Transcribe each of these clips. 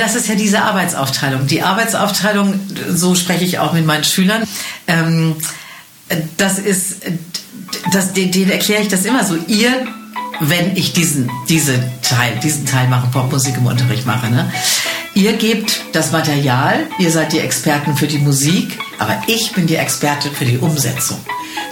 das ist ja diese Arbeitsaufteilung. Die Arbeitsaufteilung, so spreche ich auch mit meinen Schülern. Ähm, das ist, das, denen erkläre ich das immer so. Ihr, wenn ich diesen, diese Teil, diesen Teil mache, Popmusik im Unterricht mache, ne? Ihr gebt das Material, ihr seid die Experten für die Musik, aber ich bin die Expertin für die Umsetzung.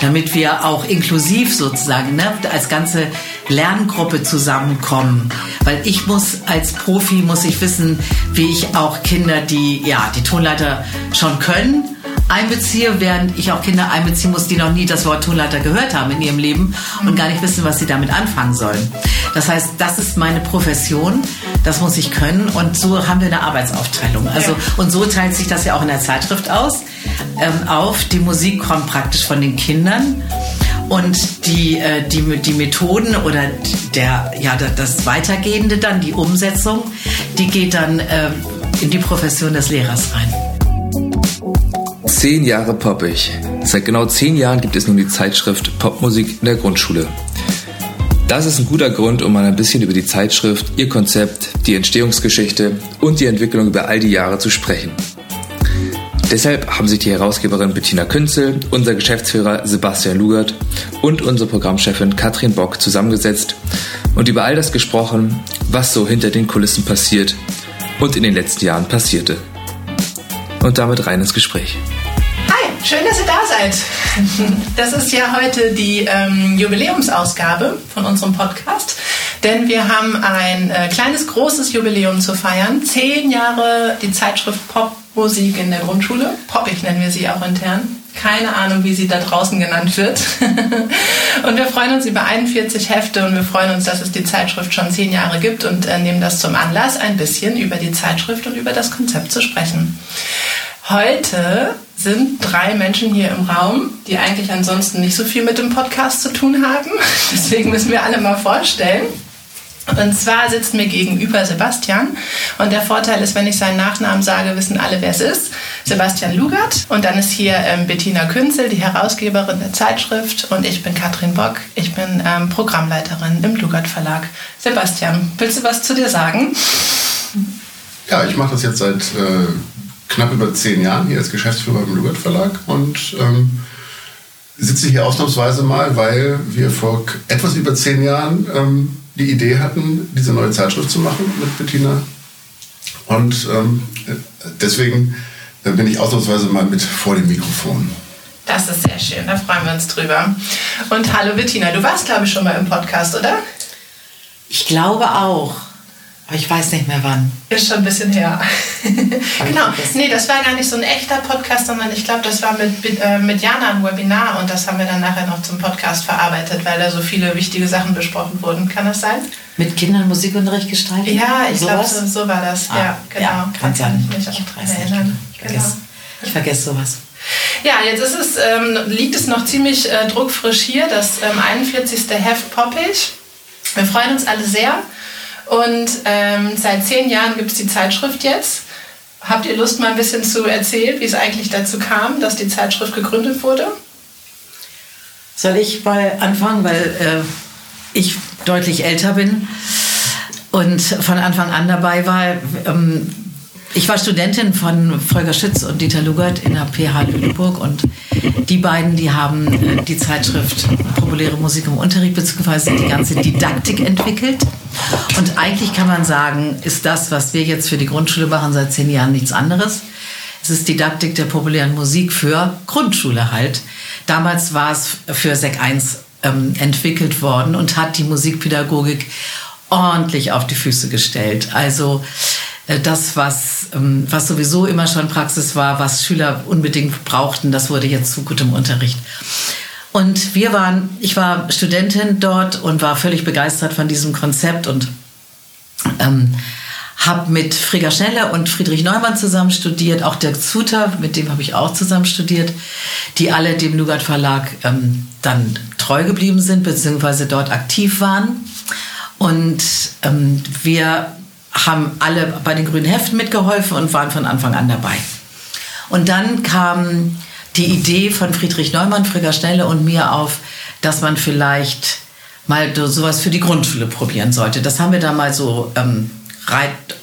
Damit wir auch inklusiv sozusagen ne, als ganze Lerngruppe zusammenkommen. Weil ich muss als Profi, muss ich wissen, wie ich auch Kinder, die ja die Tonleiter schon können, einbeziehe, während ich auch Kinder einbeziehen muss, die noch nie das Wort Tonleiter gehört haben in ihrem Leben und gar nicht wissen, was sie damit anfangen sollen. Das heißt, das ist meine Profession, das muss ich können und so haben wir eine Arbeitsaufteilung. Also und so teilt sich das ja auch in der Zeitschrift aus ähm, auf. Die Musik kommt praktisch von den Kindern und die, äh, die, die Methoden oder der, ja, das Weitergehende dann, die Umsetzung, die geht dann äh, in die Profession des Lehrers rein. Zehn Jahre poppig. Seit genau zehn Jahren gibt es nun die Zeitschrift Popmusik in der Grundschule. Das ist ein guter Grund, um mal ein bisschen über die Zeitschrift, ihr Konzept, die Entstehungsgeschichte und die Entwicklung über all die Jahre zu sprechen. Deshalb haben sich die Herausgeberin Bettina Künzel, unser Geschäftsführer Sebastian Lugert und unsere Programmchefin Katrin Bock zusammengesetzt und über all das gesprochen, was so hinter den Kulissen passiert und in den letzten Jahren passierte. Und damit rein ins Gespräch. Schön, dass ihr da seid. Das ist ja heute die ähm, Jubiläumsausgabe von unserem Podcast, denn wir haben ein äh, kleines, großes Jubiläum zu feiern. Zehn Jahre die Zeitschrift Popmusik in der Grundschule. Poppig nennen wir sie auch intern. Keine Ahnung, wie sie da draußen genannt wird. und wir freuen uns über 41 Hefte und wir freuen uns, dass es die Zeitschrift schon zehn Jahre gibt und äh, nehmen das zum Anlass, ein bisschen über die Zeitschrift und über das Konzept zu sprechen. Heute sind drei Menschen hier im Raum, die eigentlich ansonsten nicht so viel mit dem Podcast zu tun haben. Deswegen müssen wir alle mal vorstellen. Und zwar sitzt mir gegenüber Sebastian. Und der Vorteil ist, wenn ich seinen Nachnamen sage, wissen alle, wer es ist. Sebastian Lugert. Und dann ist hier ähm, Bettina Künzel, die Herausgeberin der Zeitschrift. Und ich bin Katrin Bock. Ich bin ähm, Programmleiterin im Lugert Verlag. Sebastian, willst du was zu dir sagen? Ja, ich mache das jetzt seit äh, knapp über zehn Jahren hier als Geschäftsführer im Lugert Verlag und ähm, sitze hier ausnahmsweise mal, weil wir vor etwas über zehn Jahren ähm, die Idee hatten, diese neue Zeitschrift zu machen mit Bettina. Und ähm, deswegen äh, bin ich ausnahmsweise mal mit vor dem Mikrofon. Das ist sehr schön, da freuen wir uns drüber. Und hallo Bettina, du warst glaube ich schon mal im Podcast, oder? Ich glaube auch. Aber ich weiß nicht mehr wann. Ist schon ein bisschen her. genau. Nee, das war gar nicht so ein echter Podcast, sondern ich glaube, das war mit, äh, mit Jana ein Webinar und das haben wir dann nachher noch zum Podcast verarbeitet, weil da so viele wichtige Sachen besprochen wurden. Kann das sein? Mit Kindern Musikunterricht gestaltet? Ja, ich glaube, so, so, war das. Ah, ja, genau. Ja, kann sein. Ich mich auch dran erinnern. Ich vergesse, genau. ich vergesse sowas. Ja, jetzt ist es, ähm, liegt es noch ziemlich äh, druckfrisch hier, das ähm, 41. Heft Poppig. Wir freuen uns alle sehr. Und ähm, seit zehn Jahren gibt es die Zeitschrift jetzt. Habt ihr Lust, mal ein bisschen zu erzählen, wie es eigentlich dazu kam, dass die Zeitschrift gegründet wurde? Soll ich mal anfangen, weil äh, ich deutlich älter bin und von Anfang an dabei war. Ähm, ich war Studentin von Volker Schütz und Dieter Lugert in der PH Lüneburg und die beiden, die haben äh, die Zeitschrift Populäre Musik im Unterricht bzw. die ganze Didaktik entwickelt. Und eigentlich kann man sagen, ist das, was wir jetzt für die Grundschule machen, seit zehn Jahren nichts anderes. Es ist Didaktik der populären Musik für Grundschule halt. Damals war es für Sek 1 ähm, entwickelt worden und hat die Musikpädagogik ordentlich auf die Füße gestellt. Also äh, das, was, ähm, was sowieso immer schon Praxis war, was Schüler unbedingt brauchten, das wurde jetzt zu gutem Unterricht. Und wir waren, ich war Studentin dort und war völlig begeistert von diesem Konzept und ähm, habe mit Frigga Schneller und Friedrich Neumann zusammen studiert, auch Dirk Zuter, mit dem habe ich auch zusammen studiert, die alle dem Nugat Verlag ähm, dann treu geblieben sind, beziehungsweise dort aktiv waren. Und ähm, wir haben alle bei den grünen Heften mitgeholfen und waren von Anfang an dabei. Und dann kam die Idee von Friedrich Neumann, Frigga Schnelle und mir auf, dass man vielleicht mal sowas für die Grundschule probieren sollte. Das haben wir da mal so ähm,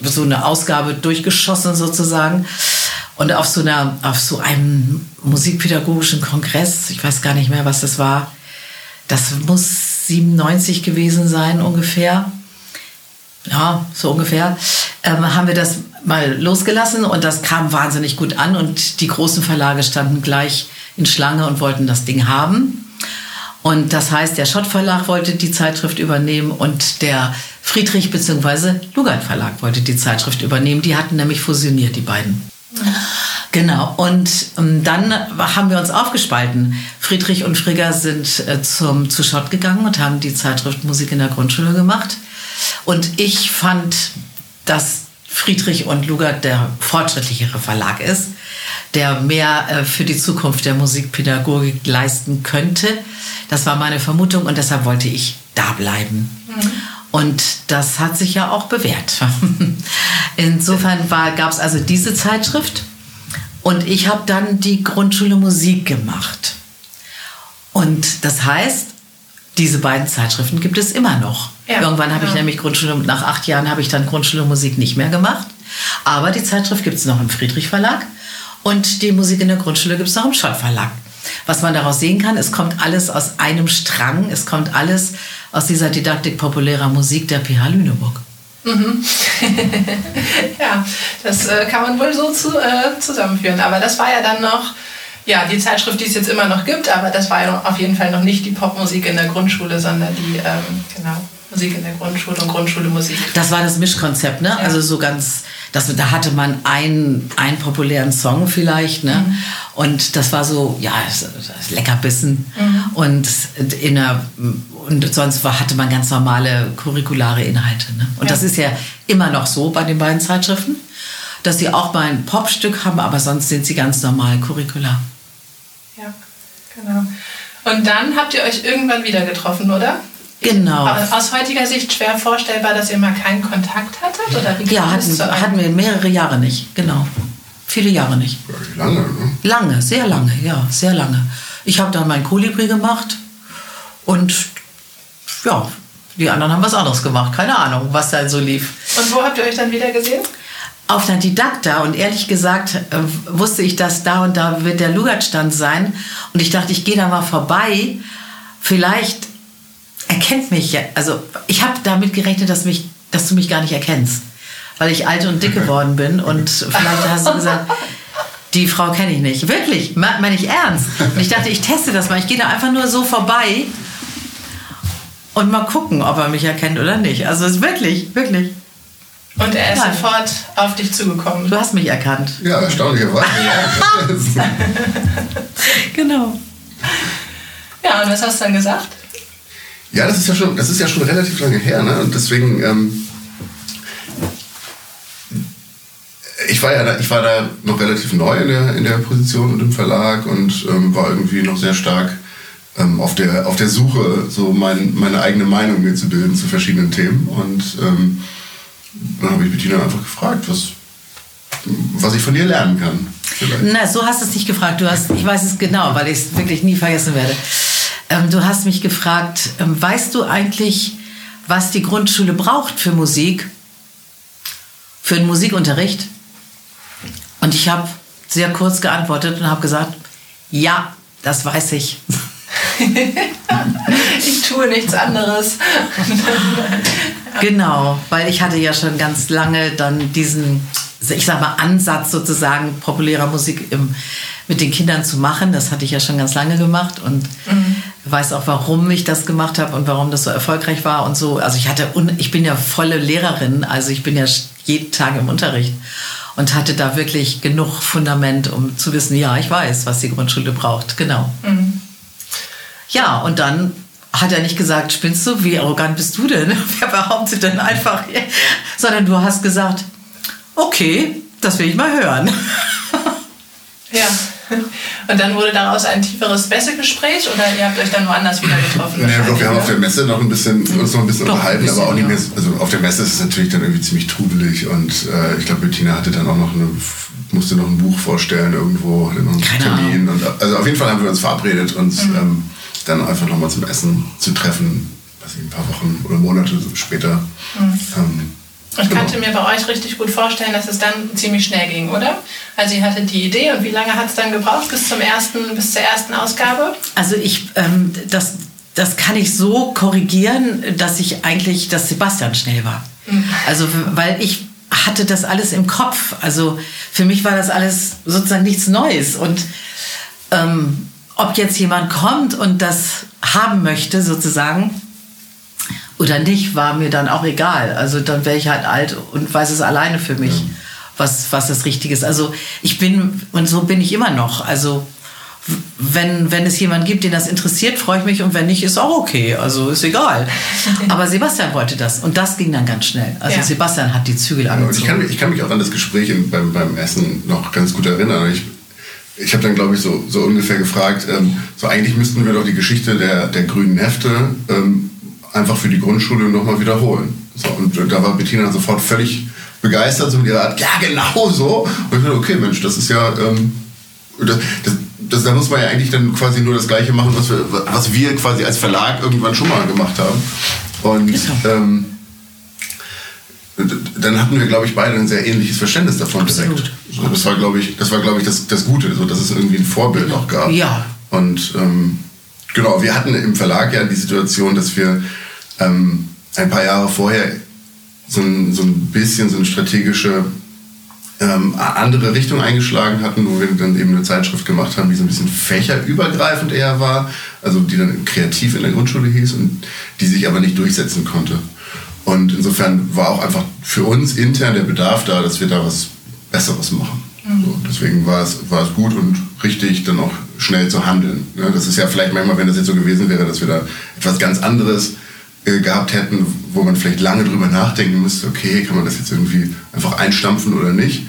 so eine Ausgabe durchgeschossen sozusagen. Und auf so, einer, auf so einem musikpädagogischen Kongress, ich weiß gar nicht mehr, was das war, das muss 97 gewesen sein ungefähr. Ja, so ungefähr. Ähm, haben wir das mal losgelassen und das kam wahnsinnig gut an und die großen Verlage standen gleich in Schlange und wollten das Ding haben. Und das heißt, der Schott Verlag wollte die Zeitschrift übernehmen und der Friedrich bzw. Lugard Verlag wollte die Zeitschrift übernehmen. Die hatten nämlich fusioniert, die beiden. Genau, und ähm, dann haben wir uns aufgespalten. Friedrich und Frigger sind äh, zum, zu Schott gegangen und haben die Zeitschrift Musik in der Grundschule gemacht. Und ich fand, dass Friedrich und Lugard der fortschrittlichere Verlag ist, der mehr äh, für die Zukunft der Musikpädagogik leisten könnte. Das war meine Vermutung und deshalb wollte ich da bleiben. Mhm. Und das hat sich ja auch bewährt. Insofern gab es also diese Zeitschrift und ich habe dann die Grundschule Musik gemacht. Und das heißt, diese beiden Zeitschriften gibt es immer noch. Ja, Irgendwann habe ja. ich nämlich Grundschule, nach acht Jahren habe ich dann Grundschule Musik nicht mehr gemacht. Aber die Zeitschrift gibt es noch im Friedrich Verlag und die Musik in der Grundschule gibt es noch im Schott Verlag. Was man daraus sehen kann, es kommt alles aus einem Strang, es kommt alles aus dieser Didaktik populärer Musik der PH Lüneburg. Mhm. ja, das äh, kann man wohl so zu, äh, zusammenführen. Aber das war ja dann noch, ja, die Zeitschrift, die es jetzt immer noch gibt, aber das war ja auf jeden Fall noch nicht die Popmusik in der Grundschule, sondern die, ähm, genau, Musik in der Grundschule und Grundschule Musik. Das war das Mischkonzept, ne? Ja. Also so ganz, das, da hatte man einen, einen populären Song vielleicht, ne? Mhm. Und das war so, ja, Leckerbissen. Mhm. Und in der, und sonst war, hatte man ganz normale curriculare Inhalte. Ne? Und ja. das ist ja immer noch so bei den beiden Zeitschriften, dass sie auch mal ein Popstück haben, aber sonst sind sie ganz normal curricular. Genau. Und dann habt ihr euch irgendwann wieder getroffen, oder? Genau. Aus heutiger Sicht schwer vorstellbar, dass ihr mal keinen Kontakt hattet? Oder wie ja, hatten, hatten wir mehrere Jahre nicht, genau. Viele Jahre nicht. Lange, ne? Lange, sehr lange, ja, sehr lange. Ich habe dann mein Kolibri gemacht und ja, die anderen haben was anderes gemacht. Keine Ahnung, was da so lief. Und wo habt ihr euch dann wieder gesehen? Auf der Didakta und ehrlich gesagt äh, wusste ich, dass da und da wird der Lugatstand sein und ich dachte, ich gehe da mal vorbei. Vielleicht erkennt mich, ja, also ich habe damit gerechnet, dass, mich, dass du mich gar nicht erkennst, weil ich alt und dick geworden bin und vielleicht hast du gesagt, die Frau kenne ich nicht. Wirklich, meine ich ernst. Und ich dachte, ich teste das mal. Ich gehe da einfach nur so vorbei und mal gucken, ob er mich erkennt oder nicht. Also es ist wirklich, wirklich. Und er ist ja. sofort auf dich zugekommen. Du hast mich erkannt. Ja, erstaunlicherweise. genau. Ja, und was hast du dann gesagt? Ja, das ist ja schon, das ist ja schon relativ lange her, ne? Und deswegen, ähm, ich war ja da, ich war da noch relativ neu in der, in der Position und im Verlag und ähm, war irgendwie noch sehr stark ähm, auf, der, auf der Suche, so mein, meine eigene Meinung mir zu bilden zu verschiedenen Themen. Und ähm, dann habe ich Bettina einfach gefragt, was, was ich von dir lernen kann. Vielleicht. Na, so hast du es nicht gefragt. Du hast, ich weiß es genau, weil ich es wirklich nie vergessen werde. Ähm, du hast mich gefragt, ähm, weißt du eigentlich, was die Grundschule braucht für Musik? Für den Musikunterricht? Und ich habe sehr kurz geantwortet und habe gesagt, ja, das weiß ich. ich tue nichts anderes. genau, weil ich hatte ja schon ganz lange dann diesen, ich sag mal, Ansatz sozusagen populärer Musik im, mit den Kindern zu machen. Das hatte ich ja schon ganz lange gemacht und mhm. weiß auch, warum ich das gemacht habe und warum das so erfolgreich war und so. Also ich hatte, ich bin ja volle Lehrerin, also ich bin ja jeden Tag im Unterricht und hatte da wirklich genug Fundament, um zu wissen, ja, ich weiß, was die Grundschule braucht. Genau. Mhm. Ja, und dann hat er nicht gesagt, spinnst du, wie arrogant bist du denn? Wer behauptet denn einfach, sondern du hast gesagt, okay, das will ich mal hören. Ja. Und dann wurde daraus ein tieferes Messegespräch oder ihr habt euch dann woanders wieder getroffen? Naja, doch, wir haben auf der Messe noch ein bisschen, uns noch ein bisschen doch, unterhalten, ein bisschen, aber auch nicht mehr. Also auf der Messe ist es natürlich dann irgendwie ziemlich trubelig und äh, ich glaube, Bettina hatte dann auch noch eine, musste noch ein Buch vorstellen irgendwo, hatte noch einen Keine Termin. Und, also auf jeden Fall haben wir uns verabredet, uns mhm. ähm, dann einfach nochmal zum Essen zu treffen, weiß ich, ein paar Wochen oder Monate später. Mhm. Ähm, Ich genau. könnte mir bei euch richtig gut vorstellen, dass es dann ziemlich schnell ging, oder? Also ihr hattet die Idee und wie lange hat es dann gebraucht bis zum ersten, bis zur ersten Ausgabe? Also ich, ähm, das, das kann ich so korrigieren, dass ich eigentlich, dass Sebastian schnell war. Mhm. Also weil ich hatte das alles im Kopf. Also für mich war das alles sozusagen nichts Neues und ähm, ob jetzt jemand kommt und das haben möchte sozusagen oder nicht, war mir dann auch egal. Also dann wäre ich halt alt und weiß es alleine für mich, ja. was, was das Richtige ist. Also ich bin, und so bin ich immer noch. Also wenn, wenn es jemand gibt, den das interessiert, freue ich mich und wenn nicht, ist auch okay. Also ist egal. Aber Sebastian wollte das und das ging dann ganz schnell. Also ja. Sebastian hat die Zügel angezogen. ich, kann mich, ich kann mich auch an das Gespräch beim, beim Essen noch ganz gut erinnern. Ich, ich habe dann, glaube ich, so, so ungefähr gefragt, ähm, so eigentlich müssten wir doch die Geschichte der, der grünen Hefte ähm, einfach für die Grundschule nochmal wiederholen. So, und da war Bettina sofort völlig begeistert, so mit ihrer Art, ja, genau so. Und ich dachte, okay, Mensch, das ist ja, ähm, das, das, das, da muss man ja eigentlich dann quasi nur das Gleiche machen, was wir, was wir quasi als Verlag irgendwann schon mal gemacht haben. Und ähm, dann hatten wir, glaube ich, beide ein sehr ähnliches Verständnis davon Absolut. direkt. So, das war, glaube ich, das, war, glaube ich das, das Gute, so, dass es irgendwie ein Vorbild auch gab. Ja. Und ähm, genau, wir hatten im Verlag ja die Situation, dass wir ähm, ein paar Jahre vorher so ein, so ein bisschen so eine strategische ähm, andere Richtung eingeschlagen hatten, wo wir dann eben eine Zeitschrift gemacht haben, die so ein bisschen fächerübergreifend eher war, also die dann kreativ in der Grundschule hieß und die sich aber nicht durchsetzen konnte. Und insofern war auch einfach für uns intern der Bedarf da, dass wir da was Besseres machen. Mhm. So, deswegen war es, war es gut und richtig, dann auch schnell zu handeln. Ja, das ist ja vielleicht manchmal, wenn das jetzt so gewesen wäre, dass wir da etwas ganz anderes äh, gehabt hätten, wo man vielleicht lange drüber nachdenken müsste, okay, kann man das jetzt irgendwie einfach einstampfen oder nicht,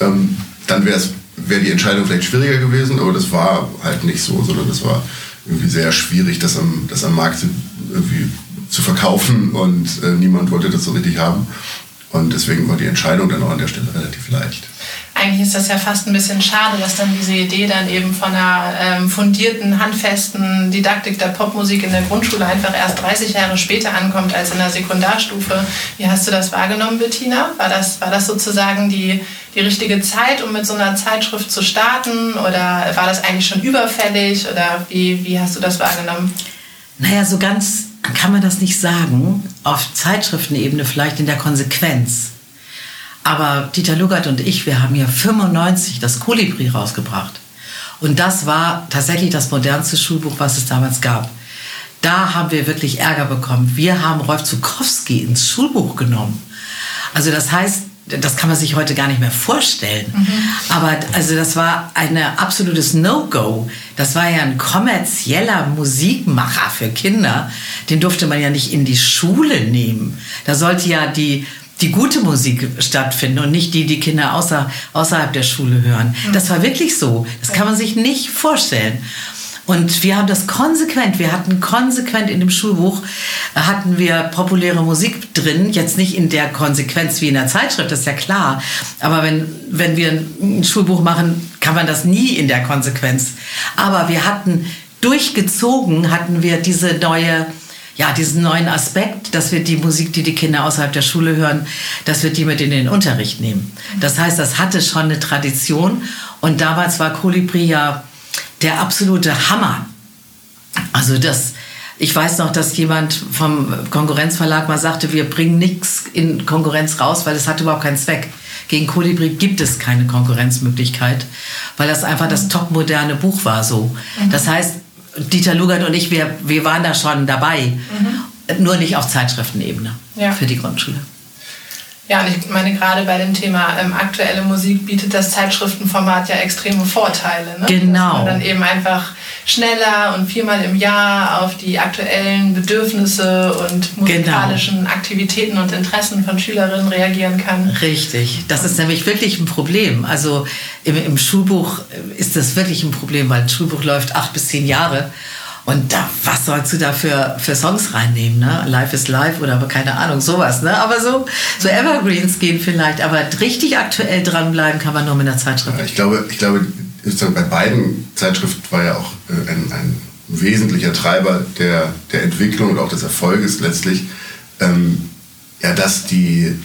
ähm, dann wäre wär die Entscheidung vielleicht schwieriger gewesen, aber das war halt nicht so, sondern das war irgendwie sehr schwierig, das am, das am Markt irgendwie zu verkaufen und äh, niemand wollte das so richtig haben. Und deswegen war die Entscheidung dann auch an der Stelle relativ leicht eigentlich ist das ja fast ein bisschen schade, dass dann diese Idee dann eben von einer ähm, fundierten, handfesten Didaktik der Popmusik in der Grundschule einfach erst 30 Jahre später ankommt als in der Sekundarstufe. Wie hast du das wahrgenommen, Bettina? War das, war das sozusagen die, die richtige Zeit, um mit so einer Zeitschrift zu starten? Oder war das eigentlich schon überfällig? Oder wie, wie hast du das wahrgenommen? Naja, so ganz kann man das nicht sagen. Auf Zeitschriftenebene vielleicht in der Konsequenz. Aber Dieter Lugert und ich, wir haben ja 95 das Kolibri rausgebracht. Und das war tatsächlich das modernste Schulbuch, was es damals gab. Da haben wir wirklich Ärger bekommen. Wir haben Rolf Zukowski ins Schulbuch genommen. Also das heißt, das kann man sich heute gar nicht mehr vorstellen. Mhm. Aber also das war ein absolutes No-Go. Das war ja ein kommerzieller Musikmacher für Kinder. Den durfte man ja nicht in die Schule nehmen. Da sollte ja die die gute Musik stattfinden und nicht die, die Kinder außer, außerhalb der Schule hören. Das war wirklich so. Das kann man sich nicht vorstellen. Und wir haben das konsequent, wir hatten konsequent in dem Schulbuch, hatten wir populäre Musik drin, jetzt nicht in der Konsequenz wie in der Zeitschrift, das ist ja klar. Aber wenn, wenn wir ein Schulbuch machen, kann man das nie in der Konsequenz. Aber wir hatten durchgezogen, hatten wir diese neue ja, diesen neuen Aspekt, dass wir die Musik, die die Kinder außerhalb der Schule hören, dass wir die mit in den Unterricht nehmen. Das heißt, das hatte schon eine Tradition und damals war Kolibri ja der absolute Hammer. Also das, ich weiß noch, dass jemand vom Konkurrenzverlag mal sagte, wir bringen nichts in Konkurrenz raus, weil es hat überhaupt keinen Zweck. Gegen Kolibri gibt es keine Konkurrenzmöglichkeit, weil das einfach das topmoderne Buch war so. Mhm. Das heißt, Dieter Lugert und ich, wir, wir waren da schon dabei. Mhm. Nur nicht auf Zeitschriftenebene ja. für die Grundschule. Ja, und ich meine, gerade bei dem Thema ähm, aktuelle Musik bietet das Zeitschriftenformat ja extreme Vorteile. Ne? Genau. Dass man dann eben einfach schneller und viermal im Jahr auf die aktuellen Bedürfnisse und musikalischen genau. Aktivitäten und Interessen von Schülerinnen reagieren kann. Richtig. Das ist nämlich wirklich ein Problem. Also im, im Schulbuch ist das wirklich ein Problem, weil ein Schulbuch läuft acht bis zehn Jahre. Und da, was sollst du da für, für Songs reinnehmen? Ne? Life is Life oder keine Ahnung, sowas. Ne? Aber so, so Evergreens gehen vielleicht. Aber richtig aktuell dranbleiben kann man nur mit einer Zeitschrift. Ich glaube, ich glaube bei beiden Zeitschriften war ja auch äh, ein, ein wesentlicher Treiber der, der Entwicklung und auch des Erfolges letztlich, ähm, ja, dass die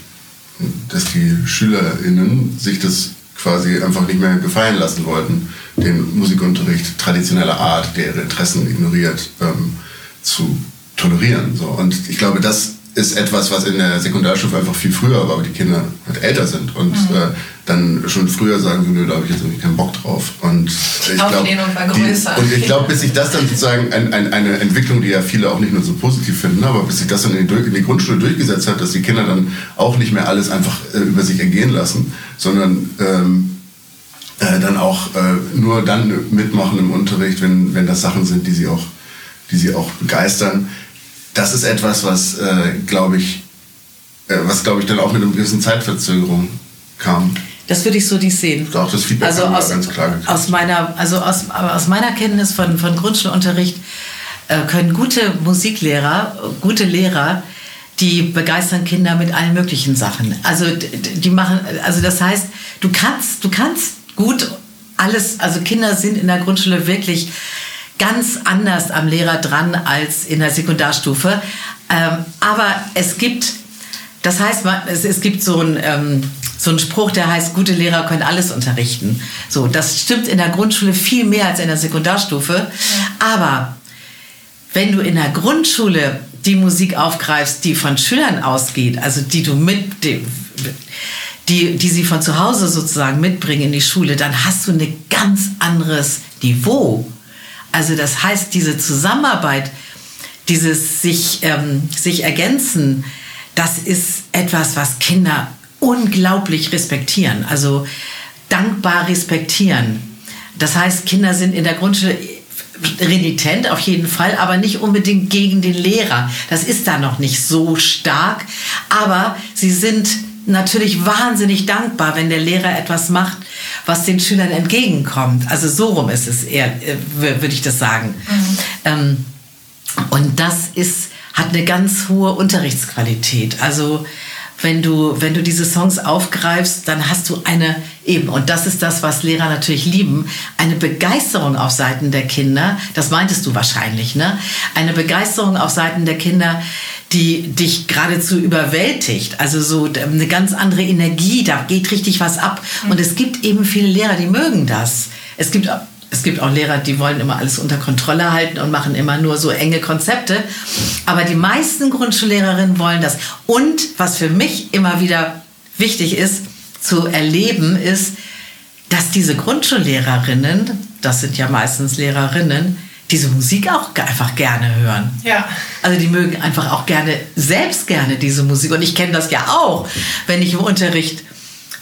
dass die SchülerInnen sich das quasi einfach nicht mehr gefallen lassen wollten, den Musikunterricht traditioneller Art, der ihre Interessen ignoriert, ähm, zu tolerieren. So. Und ich glaube, das ist etwas, was in der Sekundarstufe einfach viel früher war, weil die Kinder halt älter sind und mhm. äh, dann schon früher sagen, nö, da habe ich jetzt irgendwie keinen Bock drauf. Und ich glaube, und ich glaube, bis sich das dann sozusagen ein, ein, eine Entwicklung, die ja viele auch nicht nur so positiv finden, aber bis sich das dann in die, in die Grundschule durchgesetzt hat, dass die Kinder dann auch nicht mehr alles einfach äh, über sich ergehen lassen, sondern ähm, äh, dann auch äh, nur dann mitmachen im Unterricht, wenn, wenn das Sachen sind, die sie auch, die sie auch begeistern das ist etwas, was, äh, glaube ich, äh, was, glaube ich, dann auch mit einer gewissen Zeitverzögerung kam. Das würde ich so nicht sehen. Doch, das Feedback also aus, ganz klar aus meiner, also aus, aus meiner Kenntnis von, von Grundschulunterricht äh, können gute Musiklehrer, gute Lehrer, die begeistern Kinder mit allen möglichen Sachen. Also die machen, also das heißt, du kannst, du kannst gut alles, also Kinder sind in der Grundschule wirklich ganz anders am Lehrer dran als in der Sekundarstufe. Ähm, aber es gibt, das heißt, es, es gibt so ein ähm, so ein Spruch, der heißt, gute Lehrer können alles unterrichten. So, das stimmt in der Grundschule viel mehr als in der Sekundarstufe. Aber wenn du in der Grundschule die Musik aufgreifst, die von Schülern ausgeht, also die du mit, die, die, die sie von zu Hause sozusagen mitbringen in die Schule, dann hast du ein ganz anderes Niveau. Also das heißt, diese Zusammenarbeit, dieses sich, ähm, sich ergänzen, das ist etwas, was Kinder unglaublich respektieren, also dankbar respektieren. Das heißt, Kinder sind in der Grundschule renitent auf jeden Fall, aber nicht unbedingt gegen den Lehrer. Das ist da noch nicht so stark, aber sie sind natürlich wahnsinnig dankbar, wenn der Lehrer etwas macht, was den Schülern entgegenkommt. Also so rum ist es eher, äh, würde ich das sagen. Mhm. Ähm, und das ist, hat eine ganz hohe Unterrichtsqualität. Also wenn du, wenn du diese Songs aufgreifst, dann hast du eine eben, und das ist das, was Lehrer natürlich lieben, eine Begeisterung auf Seiten der Kinder, das meintest du wahrscheinlich, ne? Eine Begeisterung auf Seiten der Kinder, die dich geradezu überwältigt. Also so eine ganz andere Energie, da geht richtig was ab. Und es gibt eben viele Lehrer, die mögen das. Es gibt es gibt auch Lehrer, die wollen immer alles unter Kontrolle halten und machen immer nur so enge Konzepte. Aber die meisten Grundschullehrerinnen wollen das. Und was für mich immer wieder wichtig ist zu erleben, ist, dass diese Grundschullehrerinnen, das sind ja meistens Lehrerinnen, diese Musik auch einfach gerne hören. Ja. Also die mögen einfach auch gerne, selbst gerne diese Musik. Und ich kenne das ja auch, wenn ich im Unterricht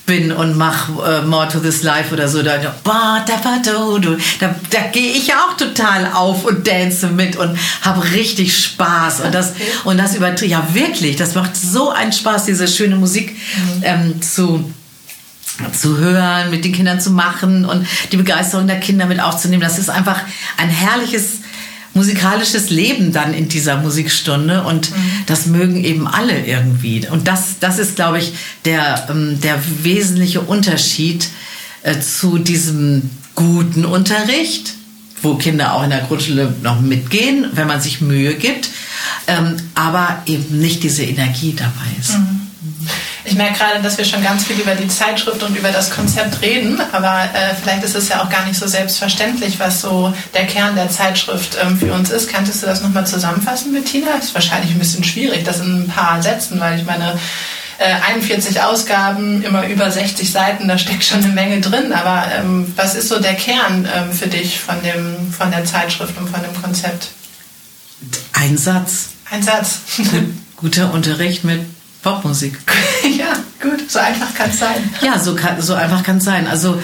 bin und mache äh, More to This Life oder so, da, da, da, da gehe ich ja auch total auf und dance mit und habe richtig Spaß. Und das, und das überträgt, ja wirklich, das macht so einen Spaß, diese schöne Musik mhm. ähm, zu zu hören, mit den Kindern zu machen und die Begeisterung der Kinder mit aufzunehmen. Das ist einfach ein herrliches musikalisches Leben dann in dieser Musikstunde und mhm. das mögen eben alle irgendwie. Und das, das ist, glaube ich, der, ähm, der wesentliche Unterschied äh, zu diesem guten Unterricht, wo Kinder auch in der Grundschule noch mitgehen, wenn man sich Mühe gibt, ähm, aber eben nicht diese Energie dabei ist. Mhm. Ich merke gerade, dass wir schon ganz viel über die Zeitschrift und über das Konzept reden, aber äh, vielleicht ist es ja auch gar nicht so selbstverständlich, was so der Kern der Zeitschrift ähm, für uns ist. Kanntest du das nochmal zusammenfassen, Bettina? Das ist wahrscheinlich ein bisschen schwierig, das in ein paar Sätzen, weil ich meine, 41 äh, Ausgaben, immer über 60 Seiten, da steckt schon eine Menge drin. Aber ähm, was ist so der Kern ähm, für dich von, dem, von der Zeitschrift und von dem Konzept? Ein Satz. Ein Satz. Guter Unterricht mit Popmusik. ja, gut, so einfach kann es sein. Ja, so, kann, so einfach kann es sein. Also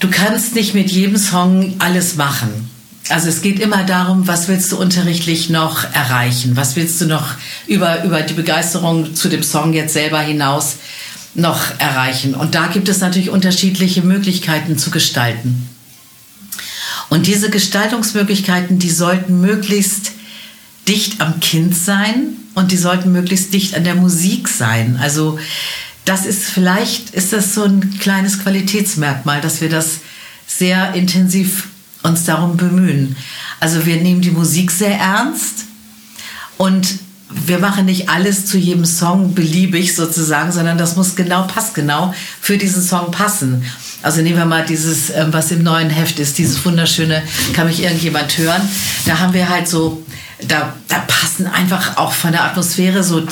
du kannst nicht mit jedem Song alles machen. Also es geht immer darum, was willst du unterrichtlich noch erreichen? Was willst du noch über, über die Begeisterung zu dem Song jetzt selber hinaus noch erreichen? Und da gibt es natürlich unterschiedliche Möglichkeiten zu gestalten. Und diese Gestaltungsmöglichkeiten, die sollten möglichst dicht am Kind sein und die sollten möglichst dicht an der Musik sein. Also das ist vielleicht, ist das so ein kleines Qualitätsmerkmal, dass wir das sehr intensiv uns darum bemühen. Also wir nehmen die Musik sehr ernst und wir machen nicht alles zu jedem Song beliebig sozusagen, sondern das muss genau, passgenau für diesen Song passen. Also nehmen wir mal dieses, ähm, was im neuen Heft ist, dieses wunderschöne, kann mich irgendjemand hören. Da haben wir halt so, da, da passen einfach auch von der Atmosphäre so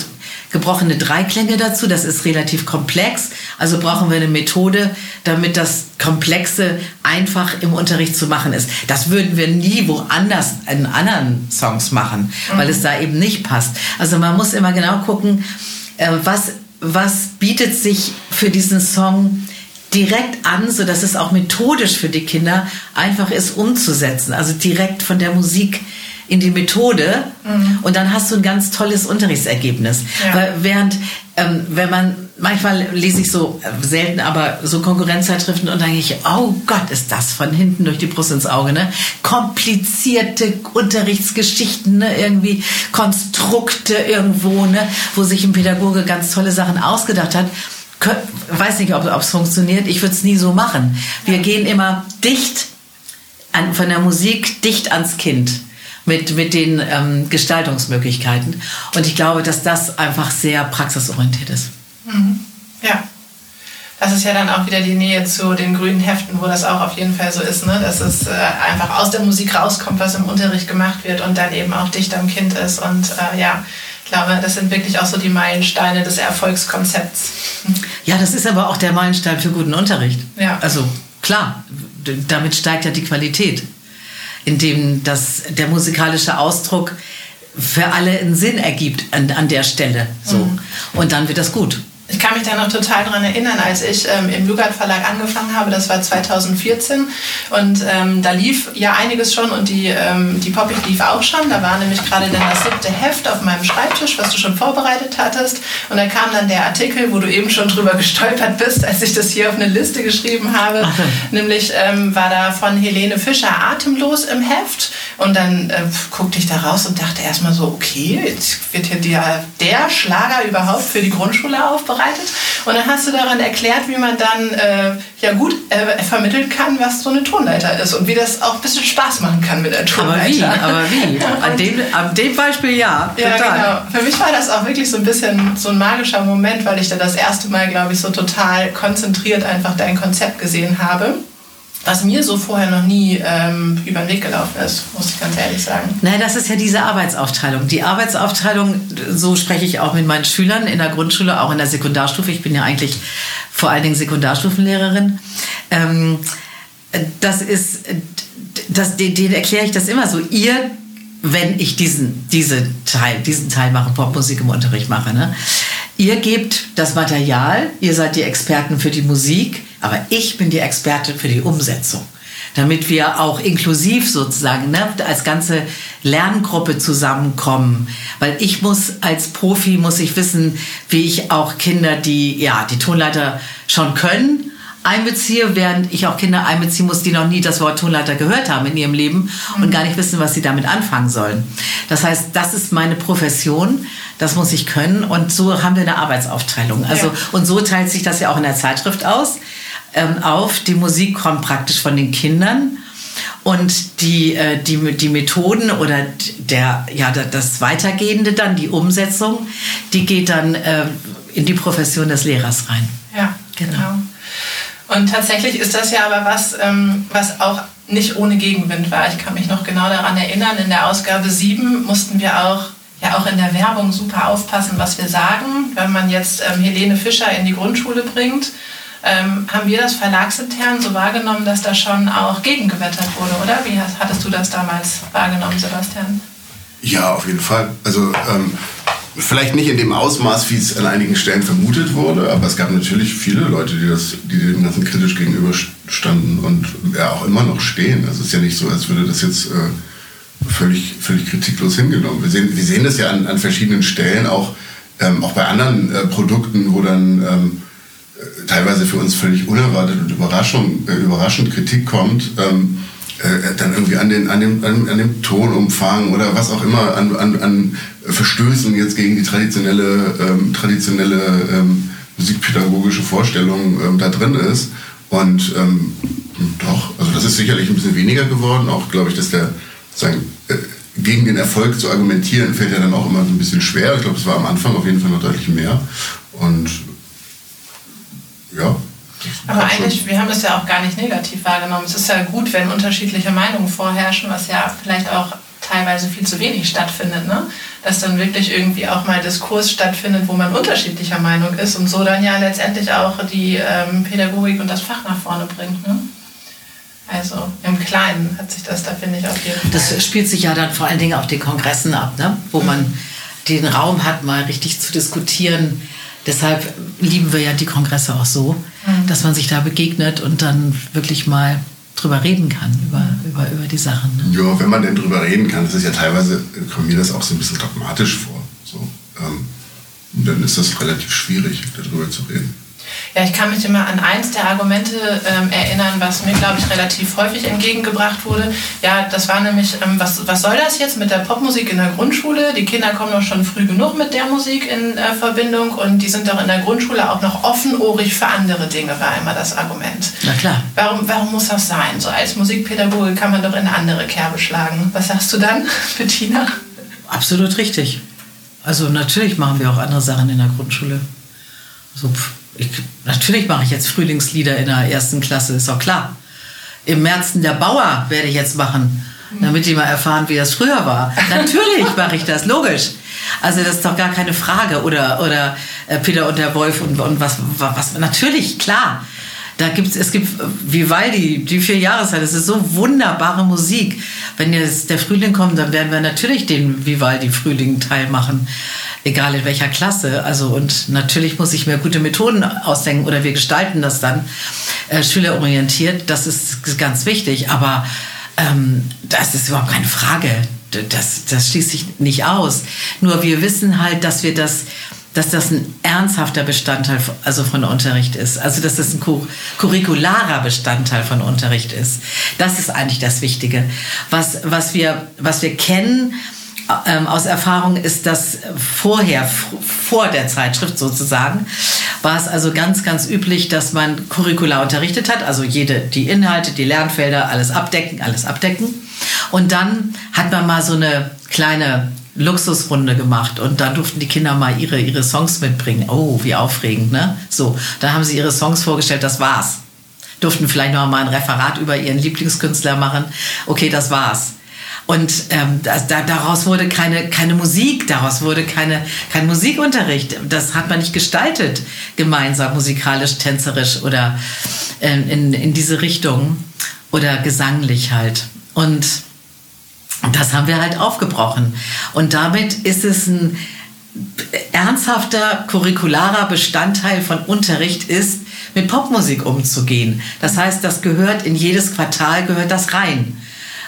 gebrochene Dreiklänge dazu. Das ist relativ komplex. Also brauchen wir eine Methode, damit das Komplexe einfach im Unterricht zu machen ist. Das würden wir nie woanders in anderen Songs machen, weil mhm. es da eben nicht passt. Also man muss immer genau gucken, äh, was, was bietet sich für diesen Song direkt an, so dass es auch methodisch für die Kinder einfach ist umzusetzen. Also direkt von der Musik in die Methode mhm. und dann hast du ein ganz tolles Unterrichtsergebnis. Ja. Weil während, ähm, wenn man, manchmal lese ich so, äh, selten, aber so Konkurrenzzeitschriften und dann denke ich, oh Gott, ist das von hinten durch die Brust ins Auge, ne? Komplizierte Unterrichtsgeschichten, ne? Irgendwie Konstrukte irgendwo, ne? Wo sich ein Pädagoge ganz tolle Sachen ausgedacht hat weiß nicht, ob es funktioniert. Ich würde es nie so machen. Wir gehen immer dicht an, von der Musik dicht ans Kind mit, mit den ähm, Gestaltungsmöglichkeiten. Und ich glaube, dass das einfach sehr praxisorientiert ist. Mhm. Ja. Das ist ja dann auch wieder die Nähe zu den grünen Heften, wo das auch auf jeden Fall so ist, ne? dass es äh, einfach aus der Musik rauskommt, was im Unterricht gemacht wird und dann eben auch dicht am Kind ist. Und äh, ja, ich glaube, das sind wirklich auch so die Meilensteine des Erfolgskonzepts. Ja, das ist aber auch der Meilenstein für guten Unterricht. Ja. Also klar, damit steigt ja die Qualität in dem das, der musikalische Ausdruck für alle einen Sinn ergibt an, an der Stelle. So. Mhm. Und dann wird das gut. Ich kann mich da noch total daran erinnern, als ich ähm, im Lugard Verlag angefangen habe, das war 2014 und ähm, da lief ja einiges schon und die, ähm, die Poppig lief auch schon. Da war nämlich gerade dann das siebte Heft auf meinem Schreibtisch, was du schon vorbereitet hattest und da kam dann der Artikel, wo du eben schon drüber gestolpert bist, als ich das hier auf eine Liste geschrieben habe. Ach. Nämlich ähm, war da von Helene Fischer Atemlos im Heft und dann äh, guckte ich da raus und dachte erstmal so, okay, jetzt wird hier der, der Schlager überhaupt für die Grundschule aufbereitet vorbereitet und dann hast du daran erklärt, wie man dann äh, ja gut äh, vermitteln kann, was so eine Tonleiter ist und wie das auch ein bisschen Spaß machen kann mit der Tonleiter. Aber wie? Aber wie? An dem, an dem Beispiel ja. Total. Ja, genau. Für mich war das auch wirklich so ein bisschen so ein magischer Moment, weil ich da das erste Mal, glaube ich, so total konzentriert einfach dein Konzept gesehen habe was mir so vorher noch nie ähm, über den Weg gelaufen ist, muss ich ganz ehrlich sagen. Nein, das ist ja diese Arbeitsaufteilung. Die Arbeitsaufteilung, so spreche ich auch mit meinen Schülern in der Grundschule, auch in der Sekundarstufe. Ich bin ja eigentlich vor allen Dingen Sekundarstufenlehrerin. Ähm, das ist, das, denen erkläre ich das immer so. Ihr wenn ich diesen, diese Teil, diesen Teil mache, Popmusik im Unterricht mache. Ne? Ihr gebt das Material, ihr seid die Experten für die Musik, aber ich bin die Expertin für die Umsetzung. Damit wir auch inklusiv sozusagen ne, als ganze Lerngruppe zusammenkommen. Weil ich muss als Profi, muss ich wissen, wie ich auch Kinder, die ja die Tonleiter schon können, einbeziehe, während ich auch Kinder einbeziehen muss, die noch nie das Wort Tonleiter gehört haben in ihrem Leben und mhm. gar nicht wissen, was sie damit anfangen sollen. Das heißt, das ist meine Profession, das muss ich können und so haben wir eine Arbeitsaufteilung. Also ja. und so teilt sich das ja auch in der Zeitschrift aus ähm, auf. Die Musik kommt praktisch von den Kindern und die, äh, die, die Methoden oder der, ja, das Weitergehende dann, die Umsetzung, die geht dann äh, in die Profession des Lehrers rein. Ja, genau. genau. Und tatsächlich ist das ja aber was, ähm, was auch nicht ohne Gegenwind war. Ich kann mich noch genau daran erinnern, in der Ausgabe 7 mussten wir auch ja auch in der Werbung super aufpassen, was wir sagen. Wenn man jetzt ähm, Helene Fischer in die Grundschule bringt, ähm, haben wir das verlagsintern so wahrgenommen, dass da schon auch gegengewettert wurde, oder? Wie hattest du das damals wahrgenommen, Sebastian? Ja, auf jeden Fall. Also ähm, vielleicht nicht in dem Ausmaß, wie es an einigen Stellen vermutet wurde, aber es gab natürlich viele Leute, die, das, die dem Ganzen kritisch gegenüberstanden und ja auch immer noch stehen. Also es ist ja nicht so, als würde das jetzt äh, völlig, völlig kritiklos hingenommen. Wir sehen, wir sehen das ja an, an verschiedenen Stellen, auch, ähm, auch bei anderen äh, Produkten, wo dann ähm, teilweise für uns völlig unerwartet und Überraschung, äh, überraschend Kritik kommt, ähm, äh, dann irgendwie an, den, an, dem, an, an dem Tonumfang oder was auch immer an, an, an Verstößen jetzt gegen die traditionelle, ähm, traditionelle ähm, musikpädagogische Vorstellung ähm, da drin ist. Und ähm, doch, also das ist sicherlich ein bisschen weniger geworden. Auch glaube ich, dass der sagen, äh, gegen den Erfolg zu argumentieren, fällt ja dann auch immer so ein bisschen schwer. Ich glaube, es war am Anfang auf jeden Fall noch deutlich mehr. Und ja. Aber eigentlich, wir haben das ja auch gar nicht negativ wahrgenommen. Es ist ja gut, wenn unterschiedliche Meinungen vorherrschen, was ja vielleicht auch teilweise viel zu wenig stattfindet, ne? Dass dann wirklich irgendwie auch mal Diskurs stattfindet, wo man unterschiedlicher Meinung ist und so dann ja letztendlich auch die ähm, Pädagogik und das Fach nach vorne bringt, ne? Also im Kleinen hat sich das da, finde ich, auf jeden Fall. Das spielt sich ja dann vor allen Dingen auf den Kongressen ab, ne? wo man den Raum hat, mal richtig zu diskutieren. Deshalb lieben wir ja die Kongresse auch so, mhm. dass man sich da begegnet und dann wirklich mal drüber reden kann, über, über, über die Sachen. Ne? Ja, wenn man denn drüber reden kann, das ist ja teilweise, kommt mir das auch so ein bisschen dogmatisch vor. So, ähm, dann ist das relativ schwierig, darüber zu reden. Ja, ich kann mich immer an eins der Argumente ähm, erinnern, was mir, glaube ich, relativ häufig entgegengebracht wurde. Ja, das war nämlich, ähm, was, was soll das jetzt mit der Popmusik in der Grundschule? Die Kinder kommen doch schon früh genug mit der Musik in äh, Verbindung und die sind doch in der Grundschule auch noch offenohrig für andere Dinge, war immer das Argument. Na klar. Warum, warum muss das sein? So als Musikpädagoge kann man doch in eine andere Kerbe schlagen. Was sagst du dann, Bettina? Absolut richtig. Also natürlich machen wir auch andere Sachen in der Grundschule. So, pff ich, natürlich mache ich jetzt Frühlingslieder in der ersten Klasse, ist doch klar. Im Märzen der Bauer werde ich jetzt machen, damit die mal erfahren, wie das früher war. Natürlich mache ich das, logisch. Also das ist doch gar keine Frage. Oder, oder äh, Peter und der Wolf und, und was, was, natürlich, klar. Da gibt's, es gibt Vivaldi, die vier Jahreszeit, das ist so wunderbare Musik. Wenn jetzt der Frühling kommt, dann werden wir natürlich den Vivaldi-Frühling-Teil machen egal in welcher Klasse. Also und natürlich muss ich mir gute Methoden ausdenken oder wir gestalten das dann äh, schülerorientiert. Das ist ganz wichtig, aber ähm, das ist überhaupt keine Frage. Das, das schließt sich nicht aus. Nur wir wissen halt, dass wir das dass das ein ernsthafter Bestandteil also von Unterricht ist. Also dass das ein curricularer Bestandteil von Unterricht ist. Das ist eigentlich das Wichtige. Was, was, wir, was wir kennen, ähm, aus Erfahrung ist das vorher, vor der Zeitschrift sozusagen, war es also ganz, ganz üblich, dass man Curricula unterrichtet hat, also jede, die Inhalte, die Lernfelder, alles abdecken, alles abdecken. Und dann hat man mal so eine kleine Luxusrunde gemacht und da durften die Kinder mal ihre, ihre Songs mitbringen. Oh, wie aufregend, ne? So, da haben sie ihre Songs vorgestellt, das war's. Durften vielleicht noch mal ein Referat über ihren Lieblingskünstler machen. Okay, das war's. Und ähm, da, daraus wurde keine, keine Musik, daraus wurde keine, kein Musikunterricht. Das hat man nicht gestaltet, gemeinsam, musikalisch, tänzerisch oder äh, in, in diese Richtung oder gesanglich halt. Und das haben wir halt aufgebrochen. Und damit ist es ein ernsthafter curricularer Bestandteil von Unterricht ist, mit Popmusik umzugehen. Das heißt, das gehört in jedes Quartal, gehört das rein.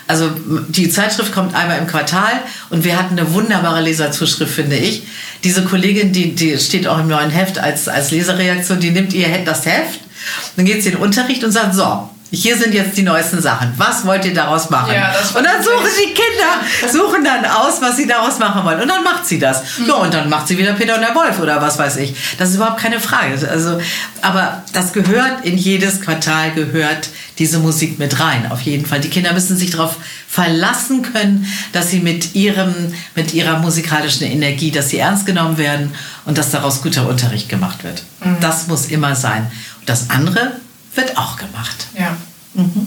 Also die Zeitschrift kommt einmal im Quartal und wir hatten eine wunderbare Leserzuschrift, finde ich. Diese Kollegin, die, die steht auch im neuen Heft als, als Lesereaktion, die nimmt ihr das Heft, dann geht sie in den Unterricht und sagt, so, hier sind jetzt die neuesten Sachen. Was wollt ihr daraus machen? Ja, und dann suchen die Kinder, suchen dann aus, was sie daraus machen wollen. Und dann macht sie das. Mhm. Ja, und dann macht sie wieder Peter und der Wolf oder was weiß ich. Das ist überhaupt keine Frage. Also, aber das gehört in jedes Quartal gehört diese Musik mit rein. Auf jeden Fall. Die Kinder müssen sich darauf verlassen können, dass sie mit ihrem, mit ihrer musikalischen Energie, dass sie ernst genommen werden und dass daraus guter Unterricht gemacht wird. Mhm. Das muss immer sein. Und das andere wird auch gemacht. Ja. Mhm.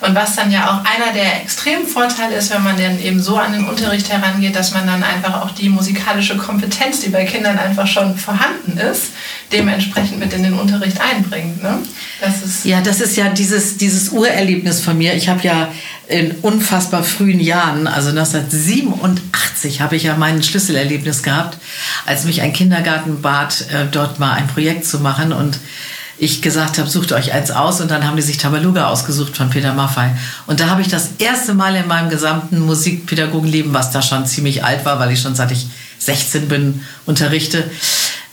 Und was dann ja auch einer der extremen Vorteile ist, wenn man dann eben so an den Unterricht herangeht, dass man dann einfach auch die musikalische Kompetenz, die bei Kindern einfach schon vorhanden ist, dementsprechend mit in den Unterricht einbringt. Ne? Das ist ja, das ist ja dieses, dieses Urerlebnis von mir. Ich habe ja in unfassbar frühen Jahren, also 1987, habe ich ja mein Schlüsselerlebnis gehabt, als mich ein Kindergarten bat, äh, dort mal ein Projekt zu machen und ich gesagt habe, sucht euch eins aus und dann haben die sich Tabaluga ausgesucht von Peter Maffay. Und da habe ich das erste Mal in meinem gesamten Musikpädagogenleben, was da schon ziemlich alt war, weil ich schon seit ich 16 bin unterrichte,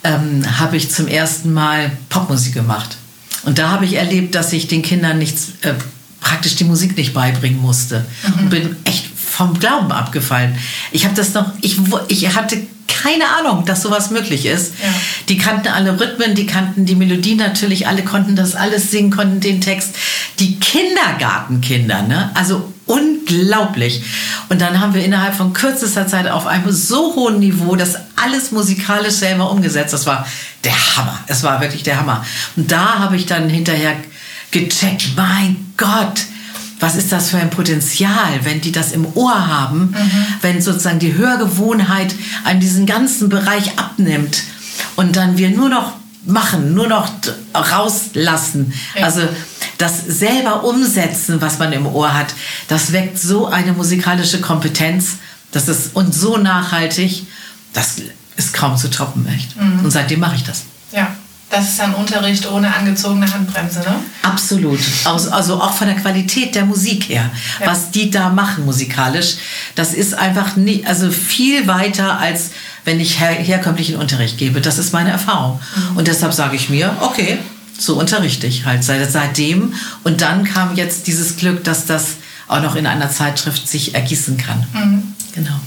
ähm, habe ich zum ersten Mal Popmusik gemacht. Und da habe ich erlebt, dass ich den Kindern nichts, äh, praktisch die Musik nicht beibringen musste. Mhm. Und bin echt vom Glauben abgefallen. Ich habe das noch, ich, ich hatte keine Ahnung, dass sowas möglich ist. Ja. Die kannten alle Rhythmen, die kannten die Melodie natürlich, alle konnten das alles singen, konnten den Text. Die Kindergartenkinder, ne? Also unglaublich. Und dann haben wir innerhalb von kürzester Zeit auf einem so hohen Niveau das alles musikalisch selber umgesetzt. Das war der Hammer. Es war wirklich der Hammer. Und da habe ich dann hinterher gecheckt, mein Gott, was ist das für ein Potenzial, wenn die das im Ohr haben, wenn sozusagen die Hörgewohnheit an diesen ganzen Bereich abnimmt und dann wir nur noch machen, nur noch rauslassen. Ja. Also das selber umsetzen, was man im Ohr hat, das weckt so eine musikalische Kompetenz, das ist und so nachhaltig, das ist kaum zu toppen, echt. Und seitdem mache ich das. Ja, das ist dann Unterricht ohne angezogene Handbremse, ne? Absolut. Also auch von der Qualität der Musik her, Ja. was die da machen musikalisch, das ist einfach nie, also viel weiter als wenn ich her, herkömmlichen Unterricht gebe. Das ist meine Erfahrung. Und deshalb sage ich mir, okay, so unterrichte ich halt seit, seitdem. Und dann kam jetzt dieses Glück, dass das auch noch in einer Zeitschrift sich ergießen kann. Genau.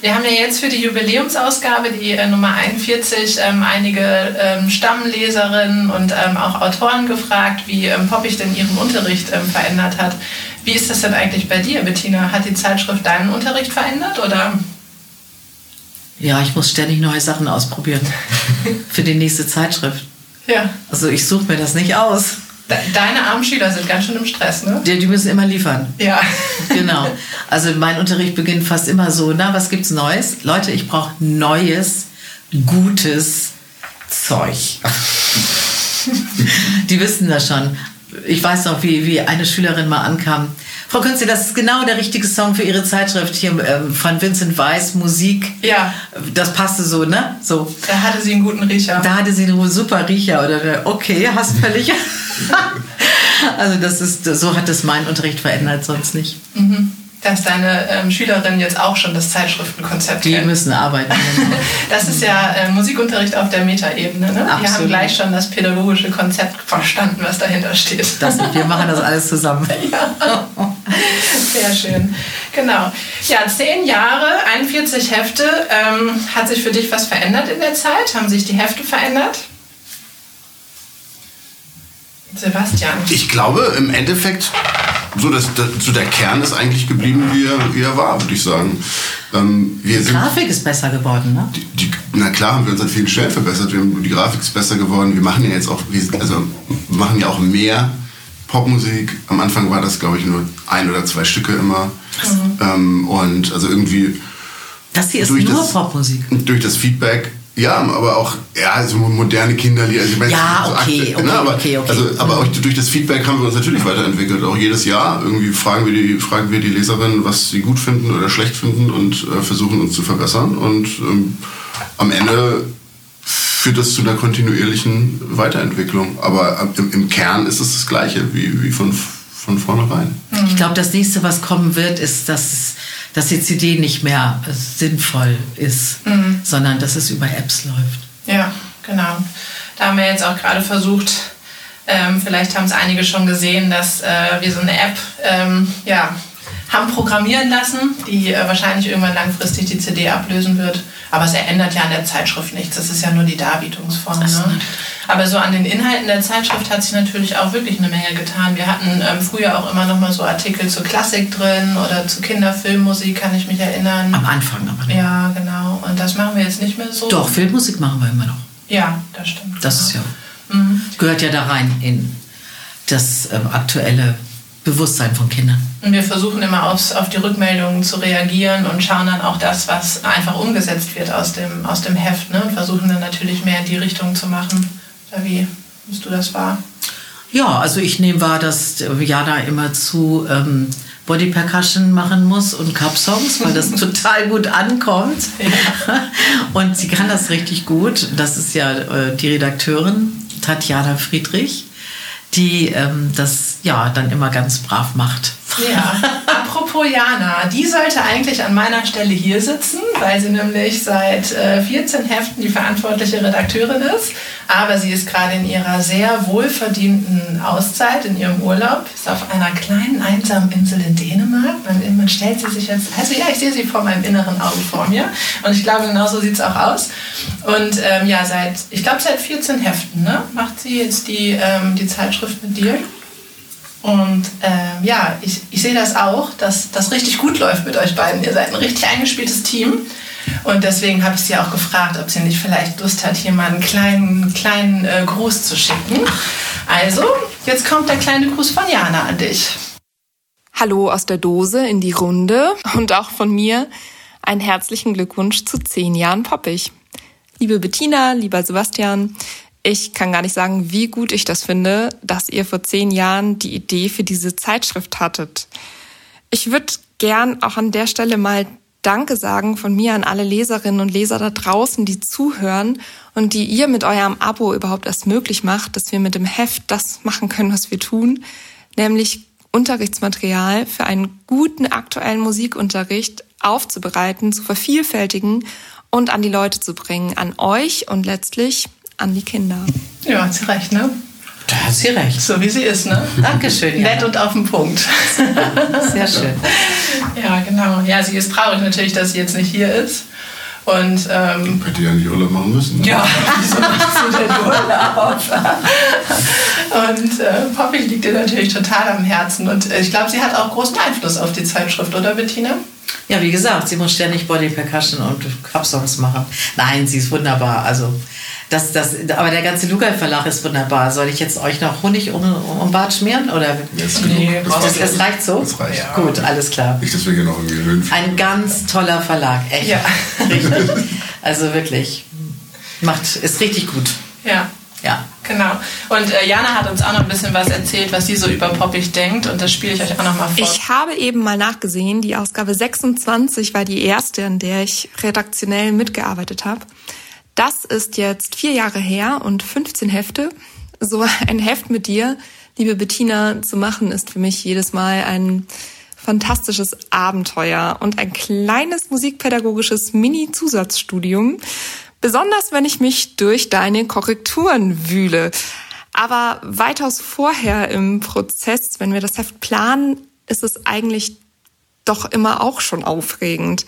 Wir haben ja jetzt für die Jubiläumsausgabe, die äh, Nummer 41, ähm, einige ähm, Stammleserinnen und ähm, auch Autoren gefragt, wie ähm, Poppig denn ihren Unterricht ähm, verändert hat. Wie ist das denn eigentlich bei dir, Bettina? Hat die Zeitschrift deinen Unterricht verändert oder? Ja, ich muss ständig neue Sachen ausprobieren für die nächste Zeitschrift. Ja. Also ich suche mir das nicht aus. De deine armen Schüler sind ganz schön im Stress, ne? Die, die müssen immer liefern. Ja. Genau. Also mein Unterricht beginnt fast immer so, na, was gibt's Neues? Leute, ich brauche neues, gutes Zeug. Die wissen das schon. Ich weiß noch, wie, wie eine Schülerin mal ankam. Frau Künze, das ist genau der richtige Song für Ihre Zeitschrift hier ähm, von Vincent Weiss, Musik. Ja. Das passte so, ne? So. Da hatte sie einen guten Riecher. Da hatte sie einen super Riecher oder okay, hast völlig. also das ist so hat das mein Unterricht verändert, sonst nicht. Dass deine ähm, Schülerinnen jetzt auch schon das Zeitschriftenkonzept Die kennen. müssen arbeiten. genau. Das ist ja äh, Musikunterricht auf der Metaebene. Ne? Wir haben Absolut. gleich schon das pädagogische Konzept verstanden, was dahinter steht. Das, wir machen das alles zusammen. Sehr schön. Genau. Ja, zehn Jahre, 41 Hefte. Ähm, hat sich für dich was verändert in der Zeit? Haben sich die Hefte verändert? Sebastian. Ich glaube, im Endeffekt, so, das, das, so der Kern ist eigentlich geblieben, wie er, wie er war, würde ich sagen. Ähm, Die Grafik ist besser geworden, ne? die, die, na klar, haben wir uns an vielen Stellen verbessert. Wir haben, die Grafik ist besser geworden. Wir machen ja jetzt auch, also, machen ja auch mehr Popmusik. Am Anfang war das, glaube ich, nur ein oder zwei Stücke immer. Ähm, und also irgendwie Das hier ist nur das- Popmusik. durch das Feedback, ja, aber auch ja, so moderne Kinderlieder. Also ich meine, Ja, so okay, okay, aber, okay, okay. Also, aber auch durch das Feedback haben wir uns natürlich weiterentwickelt. Auch jedes Jahr irgendwie fragen wir die, fragen wir die Leserinnen, was sie gut finden oder schlecht finden und äh, versuchen uns zu verbessern. Und ähm, am Ende führt das zu einer kontinuierlichen Weiterentwicklung. Aber äh, im, im Kern ist es das Gleiche wie, wie von, von vornherein. Ich glaube, das nächste, was kommen wird, ist, dass, dass die CD nicht mehr äh, sinnvoll ist, sondern dass es über Apps läuft. Ja, genau. Da haben wir jetzt auch gerade versucht, ähm, vielleicht haben es einige schon gesehen, dass äh, wir so eine App ähm, ja, haben programmieren lassen, die äh, wahrscheinlich irgendwann langfristig die CD ablösen wird. Aber es ändert ja an der Zeitschrift nichts. Das ist ja nur die Darbietungsform. Ne? Aber so an den Inhalten der Zeitschrift hat sich natürlich auch wirklich eine Menge getan. Wir hatten ähm, früher auch immer noch mal so Artikel zur Klassik drin oder zu Kinderfilmmusik, kann ich mich erinnern. Am Anfang aber nicht. Ja, genau. Und das machen wir jetzt nicht mehr so. Doch, Filmmusik machen wir immer noch. Ja, das stimmt. Das ist ja, Mhm. gehört ja da rein in das ähm, aktuelle Bewusstsein von Kindern. Und wir versuchen immer aufs, auf die Rückmeldungen zu reagieren und schauen dann auch das, was einfach umgesetzt wird aus dem, aus dem Heft. Ne? Und versuchen dann natürlich mehr in die Richtung zu machen. Oder wie nimmst du das wahr? Ja, also ich nehme wahr, dass Jana immer zu ähm, Body Percussion machen muss und Cup-Songs, weil das total gut ankommt. Und sie kann das richtig gut. Das ist ja äh, die Redakteurin Tatjana Friedrich, die ähm, das ja dann immer ganz brav macht. Ja, apropos Jana, die sollte eigentlich an meiner Stelle hier sitzen, weil sie nämlich seit äh, 14 Heften die verantwortliche Redakteurin ist. Aber sie ist gerade in ihrer sehr wohlverdienten Auszeit, in ihrem Urlaub, ist auf einer kleinen einsamen Insel in Dänemark. Man, man stellt sie sich jetzt, also ja, ich sehe sie vor meinem inneren Auge vor mir. Und ich glaube, genau so sieht es auch aus. Und ähm, ja, seit, ich glaube, seit 14 Heften ne, macht sie jetzt die, ähm, die Zeitschrift mit dir. Und ähm, ja, ich, ich sehe das auch, dass das richtig gut läuft mit euch beiden. Ihr seid ein richtig eingespieltes Team. Und deswegen habe ich sie auch gefragt, ob sie nicht vielleicht Lust hat, hier mal einen kleinen, kleinen äh, Gruß zu schicken. Also, jetzt kommt der kleine Gruß von Jana an dich. Hallo aus der Dose in die Runde und auch von mir einen herzlichen Glückwunsch zu zehn Jahren Poppig. Liebe Bettina, lieber Sebastian, ich kann gar nicht sagen, wie gut ich das finde, dass ihr vor zehn Jahren die Idee für diese Zeitschrift hattet. Ich würde gern auch an der Stelle mal Danke sagen von mir an alle Leserinnen und Leser da draußen, die zuhören und die ihr mit eurem Abo überhaupt erst möglich macht, dass wir mit dem Heft das machen können, was wir tun, nämlich Unterrichtsmaterial für einen guten aktuellen Musikunterricht aufzubereiten, zu vervielfältigen und an die Leute zu bringen, an euch und letztlich an die Kinder. Ja, hat sie recht, ne? Da hat sie recht. So wie sie ist, ne? Dankeschön. Jana. Nett und auf den Punkt. Sehr schön. Ja, genau. Ja, sie ist traurig natürlich, dass sie jetzt nicht hier ist. Und ähm, Hätte ja nicht Urlaub machen müssen. Ne? ja, wieso machst du denn Urlaub? und äh, Poppy liegt ihr natürlich total am Herzen. Und äh, ich glaube, sie hat auch großen Einfluss auf die Zeitschrift, oder Bettina? Ja, wie gesagt, sie muss ständig Body Percussion und Cup-Songs machen. Nein, sie ist wunderbar. Also, das, das, aber der ganze Lugal Verlag ist wunderbar. Soll ich jetzt euch noch Honig um, um Bart schmieren? Oder? Genug. Nee, das, Das, reicht. das reicht so? Das reicht. Gut, alles klar. Nicht, dass wir hier noch irgendwie Höhen Ein ganz toller Verlag, echt. Ja. Richtig. Also wirklich. Macht, ist richtig gut. Ja. Ja. Genau. Und äh, Jana hat uns auch noch ein bisschen was erzählt, was sie so über Poppig denkt. Und das spiele ich euch auch noch mal vor. Ich habe eben mal nachgesehen, die Ausgabe 26 war die erste, an der ich redaktionell mitgearbeitet habe. Das ist jetzt vier Jahre her und 15 Hefte. So ein Heft mit dir, liebe Bettina, zu machen, ist für mich jedes Mal ein fantastisches Abenteuer und ein kleines musikpädagogisches Mini-Zusatzstudium. Besonders wenn ich mich durch deine Korrekturen wühle. Aber weitaus vorher im Prozess, wenn wir das Heft planen, ist es eigentlich doch immer auch schon aufregend.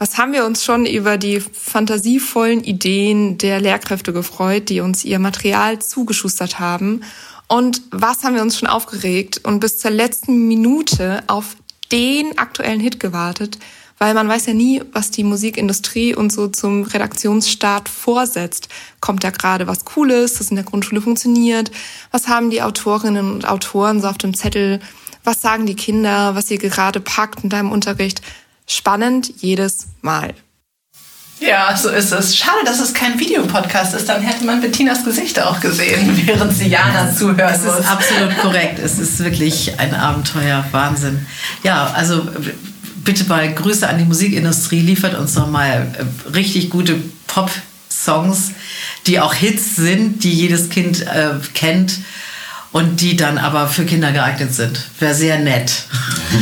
Was haben wir uns schon über die fantasievollen Ideen der Lehrkräfte gefreut, die uns ihr Material zugeschustert haben? Und was haben wir uns schon aufgeregt und bis zur letzten Minute auf den aktuellen Hit gewartet? Weil man weiß ja nie, was die Musikindustrie uns so zum Redaktionsstart vorsetzt. Kommt da gerade was Cooles, das in der Grundschule funktioniert? Was haben die Autorinnen und Autoren so auf dem Zettel? Was sagen die Kinder, was ihr gerade packt in deinem Unterricht? Spannend jedes Mal. Ja, so ist es. Schade, dass es kein Videopodcast ist. Dann hätte man Bettinas Gesicht auch gesehen, während sie Jana zuhören Es muss. ist absolut korrekt. Es ist wirklich ein Abenteuer. Wahnsinn. Ja, also bitte mal Grüße an die Musikindustrie. Liefert uns noch mal äh, richtig gute Pop-Songs, die auch Hits sind, die jedes Kind äh, kennt und die dann aber für Kinder geeignet sind. Wäre sehr nett.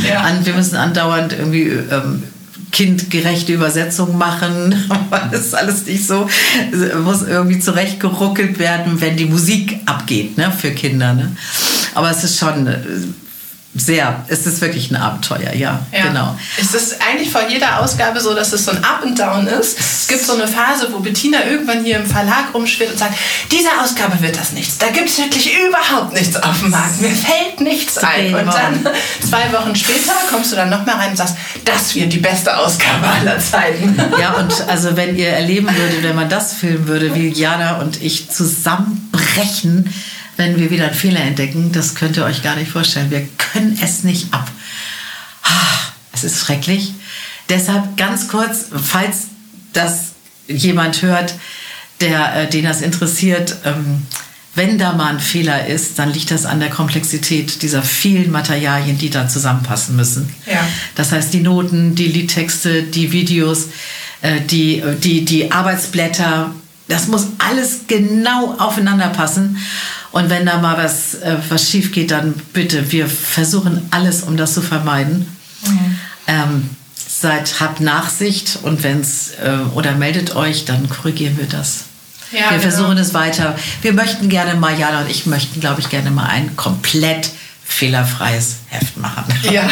Ja. An, wir müssen andauernd irgendwie ähm, kindgerechte Übersetzungen machen, das ist alles nicht so. Es muss irgendwie zurechtgeruckelt werden, wenn die Musik abgeht ne, für Kinder. Ne? Aber es ist schon äh, sehr, es ist wirklich ein Abenteuer, ja, Ja. genau. Es ist eigentlich vor jeder Ausgabe so, dass es so ein Up and Down ist. Es gibt so eine Phase, wo Bettina irgendwann hier im Verlag rumschwirrt und sagt, diese Ausgabe wird das nichts. Da gibt es wirklich überhaupt nichts auf dem Markt. Mir fällt nichts ein. Und dann zwei Wochen später kommst du dann nochmal rein und sagst, das wird die beste Ausgabe aller Zeiten. Ja, und also wenn ihr erleben würdet, wenn man das filmen würde, wie Jana und ich zusammenbrechen, wenn wir wieder einen Fehler entdecken, das könnt ihr euch gar nicht vorstellen. Wir können es nicht ab. Ah, Es ist schrecklich. Deshalb ganz kurz, falls das jemand hört, der, äh, den das interessiert, ähm, wenn da mal ein Fehler ist, dann liegt das an der Komplexität dieser vielen Materialien, die da zusammenpassen müssen. Ja. Das heißt, die Noten, die Liedtexte, die Videos, äh, die, die, die Arbeitsblätter, das muss alles genau aufeinander passen. Und wenn da mal was, äh, was schief geht, dann bitte, wir versuchen alles, um das zu vermeiden. Ähm, seid, habt Nachsicht und wenn's, äh, oder meldet euch, dann korrigieren wir das. Ja, wir genau. versuchen es weiter. Wir möchten gerne mal, Jana und ich möchten, glaube ich, gerne mal ein komplett fehlerfreies Heft machen. Ja.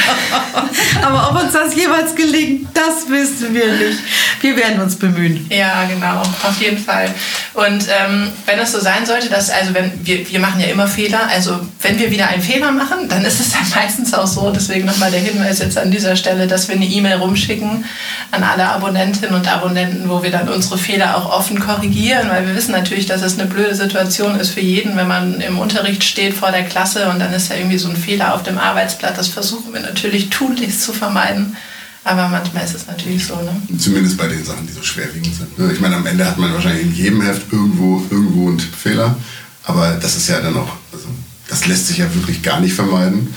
Aber ob uns das jemals gelingt, das wissen wir nicht. Wir werden uns bemühen. Ja, genau, auf jeden Fall. Und ähm, wenn es so sein sollte, dass, also wenn wir, wir machen ja immer Fehler, also wenn wir wieder einen Fehler machen, dann ist es dann meistens auch so, deswegen nochmal der Hinweis jetzt an dieser Stelle, dass wir eine E-Mail rumschicken an alle Abonnentinnen und Abonnenten, wo wir dann unsere Fehler auch offen korrigieren, weil wir wissen natürlich, dass es eine blöde Situation ist für jeden, wenn man im Unterricht steht vor der Klasse und dann ist ja irgendwie so ein Fehler auf dem Arbeitsplatz. Das versuchen wir natürlich tunlichst zu vermeiden. Aber manchmal ist es natürlich so. Ne? Zumindest bei den Sachen, die so schwerwiegend sind. Ne? Ich meine, am Ende hat man wahrscheinlich in jedem Heft irgendwo, irgendwo einen Tippfehler. Aber das ist ja dann auch, also das lässt sich ja wirklich gar nicht vermeiden.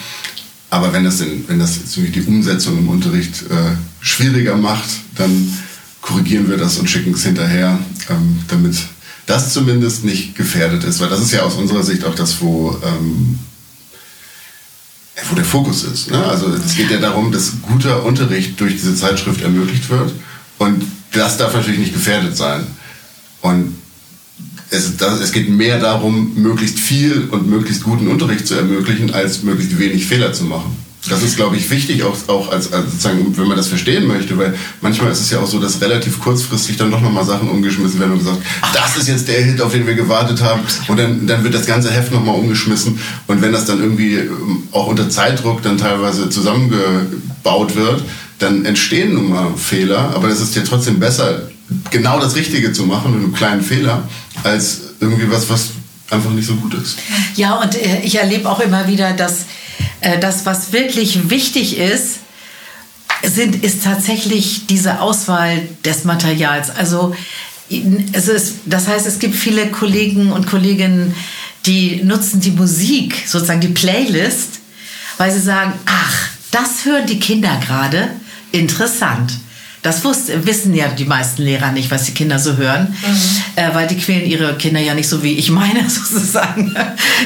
Aber wenn das, in, wenn das die Umsetzung im Unterricht äh, schwieriger macht, dann korrigieren wir das und schicken es hinterher, ähm, damit das zumindest nicht gefährdet ist. Weil das ist ja aus unserer Sicht auch das, wo ähm, wo der Fokus ist. Ne? Also es geht ja darum, dass guter Unterricht durch diese Zeitschrift ermöglicht wird und das darf natürlich nicht gefährdet sein. Und es, das, es geht mehr darum, möglichst viel und möglichst guten Unterricht zu ermöglichen, als möglichst wenig Fehler zu machen. Das ist, glaube ich, wichtig, auch, auch als, als sozusagen, wenn man das verstehen möchte, weil manchmal ist es ja auch so, dass relativ kurzfristig dann doch nochmal Sachen umgeschmissen werden und gesagt, das ist jetzt der Hit, auf den wir gewartet haben. Und dann, dann wird das ganze Heft nochmal umgeschmissen. Und wenn das dann irgendwie ähm, auch unter Zeitdruck dann teilweise zusammengebaut wird, dann entstehen nun mal Fehler. Aber es ist ja trotzdem besser, genau das Richtige zu machen mit einem kleinen Fehler, als irgendwie was, was einfach nicht so gut ist. Ja, und äh, ich erlebe auch immer wieder, dass äh, das, was wirklich wichtig ist, sind, ist tatsächlich diese Auswahl des Materials. Also es ist, das heißt, es gibt viele Kollegen und Kolleginnen, die nutzen die Musik, sozusagen die Playlist, weil sie sagen, ach, das hören die Kinder gerade, interessant. Das wusste, wissen ja die meisten Lehrer nicht, was die Kinder so hören, mhm. äh, weil die quälen ihre Kinder ja nicht so wie ich meine, sozusagen,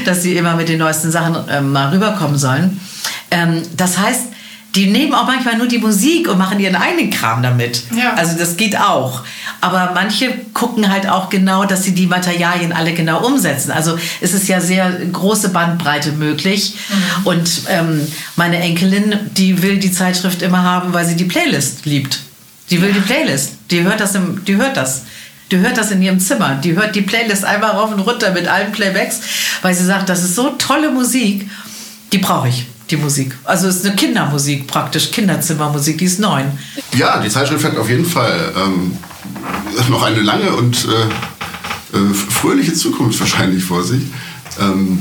dass sie immer mit den neuesten Sachen äh, mal rüberkommen sollen. Ähm, das heißt, die nehmen auch manchmal nur die Musik und machen ihren eigenen Kram damit. Ja. Also das geht auch. Aber manche gucken halt auch genau, dass sie die Materialien alle genau umsetzen. Also es ist ja sehr große Bandbreite möglich. Mhm. Und ähm, meine Enkelin, die will die Zeitschrift immer haben, weil sie die Playlist liebt. Die will die Playlist. Die hört das, im, die hört das. Die hört das in ihrem Zimmer. Die hört die Playlist einmal rauf und runter mit allen Playbacks, weil sie sagt, das ist so tolle Musik. Die brauche ich, die Musik. Also es ist eine Kindermusik praktisch, Kinderzimmermusik, die ist neun. Ja, die Zeitschrift hat auf jeden Fall ähm, noch eine lange und äh, äh, fröhliche Zukunft wahrscheinlich vor sich. Ähm,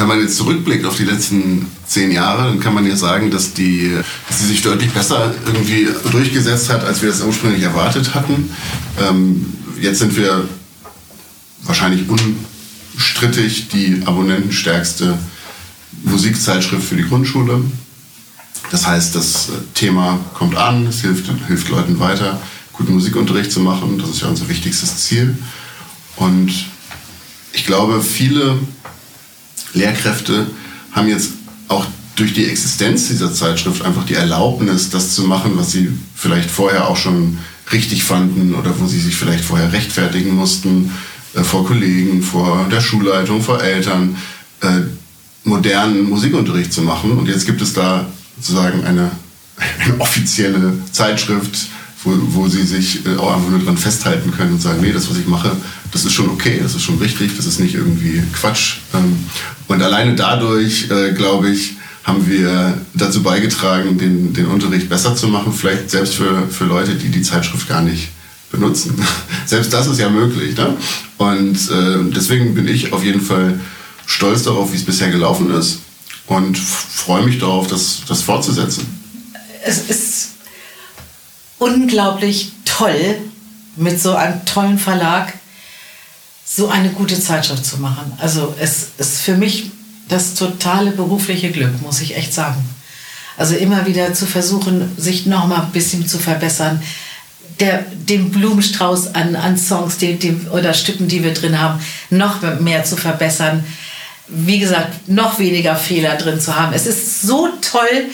wenn man jetzt zurückblickt auf die letzten zehn Jahre, dann kann man ja sagen, dass, die, dass sie sich deutlich besser irgendwie durchgesetzt hat, als wir das ursprünglich erwartet hatten. Ähm, jetzt sind wir wahrscheinlich unstrittig die abonnentenstärkste Musikzeitschrift für die Grundschule. Das heißt, das Thema kommt an, es hilft, hilft Leuten weiter, guten Musikunterricht zu machen. Das ist ja unser wichtigstes Ziel. Und ich glaube, viele Lehrkräfte haben jetzt auch durch die Existenz dieser Zeitschrift einfach die Erlaubnis, das zu machen, was sie vielleicht vorher auch schon richtig fanden oder wo sie sich vielleicht vorher rechtfertigen mussten, äh, vor Kollegen, vor der Schulleitung, vor Eltern, äh, modernen Musikunterricht zu machen. Und jetzt gibt es da sozusagen eine, eine offizielle Zeitschrift, wo, wo sie sich äh, auch einfach nur dran festhalten können und sagen, nee, das, was ich mache, das ist schon okay, das ist schon richtig, das ist nicht irgendwie Quatsch. Ähm, und alleine dadurch, äh, glaube ich, haben wir dazu beigetragen, den, den Unterricht besser zu machen, vielleicht selbst für, für Leute, die die Zeitschrift gar nicht benutzen. selbst das ist ja möglich. Ne? Und äh, deswegen bin ich auf jeden Fall stolz darauf, wie es bisher gelaufen ist und freue mich darauf, das, das fortzusetzen. Es ist unglaublich toll, mit so einem tollen Verlag so eine gute Zeitschrift zu machen. Also es ist für mich das totale berufliche Glück, muss ich echt sagen. Also immer wieder zu versuchen, sich noch mal ein bisschen zu verbessern, der, den Blumenstrauß an, an Songs die, die, oder Stücken, die wir drin haben, noch mehr zu verbessern. Wie gesagt, noch weniger Fehler drin zu haben. Es ist so toll,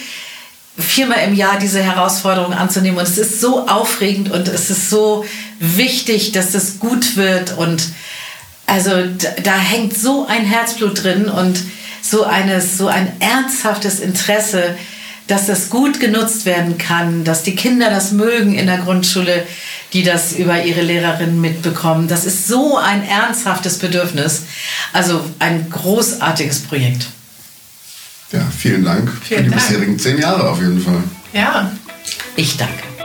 viermal im Jahr diese Herausforderung anzunehmen. Und es ist so aufregend und es ist so wichtig, dass es gut wird. Und also da, da hängt so ein Herzblut drin und so, eines, so ein ernsthaftes Interesse, dass das gut genutzt werden kann, dass die Kinder das mögen in der Grundschule, die das über ihre Lehrerinnen mitbekommen. Das ist so ein ernsthaftes Bedürfnis. Also ein großartiges Projekt. Ja, vielen Dank Vielen für die Dank. bisherigen zehn Jahre auf jeden Fall. Ja, Ich danke.